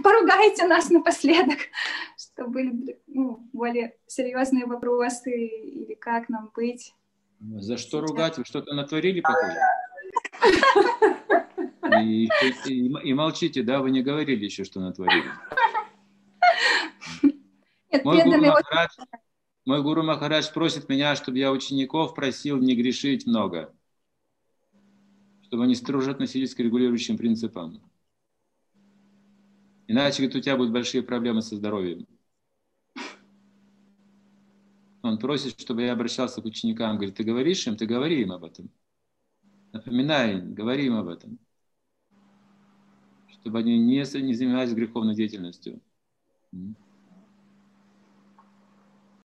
поругайте нас напоследок, что были ну, более серьезные вопросы или как нам быть. За что ругать? Вы что-то натворили похоже? И, и, и молчите, да, вы не говорили еще, что натворили. Нет, мой, гуру Махарадж, мой гуру Махарадж просит меня, чтобы я учеников просил не грешить много, чтобы они строже относились к регулирующим принципам. Иначе, говорит, у тебя будут большие проблемы со здоровьем. Он просит, чтобы я обращался к ученикам. Говорит, ты говоришь им, ты говори им об этом. Напоминай, говори им об этом. Чтобы они не, занимались греховной деятельностью.